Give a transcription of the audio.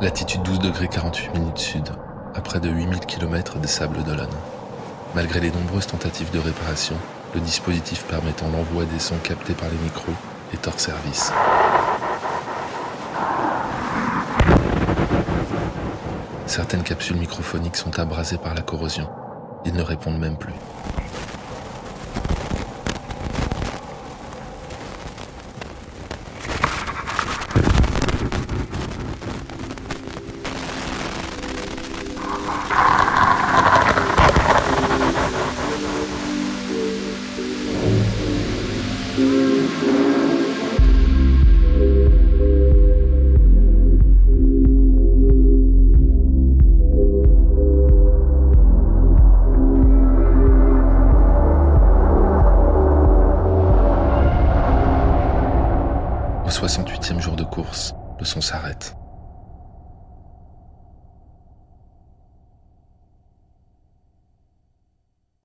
Latitude 12 degrés 48 minutes sud, à près de 8000 km des Sables d'Olonne. Malgré les nombreuses tentatives de réparation, le dispositif permettant l'envoi des sons captés par les micros est hors service. Certaines capsules microphoniques sont abrasées par la corrosion. Ils ne répondent même plus. Au 68e jour de course, le son s'arrête.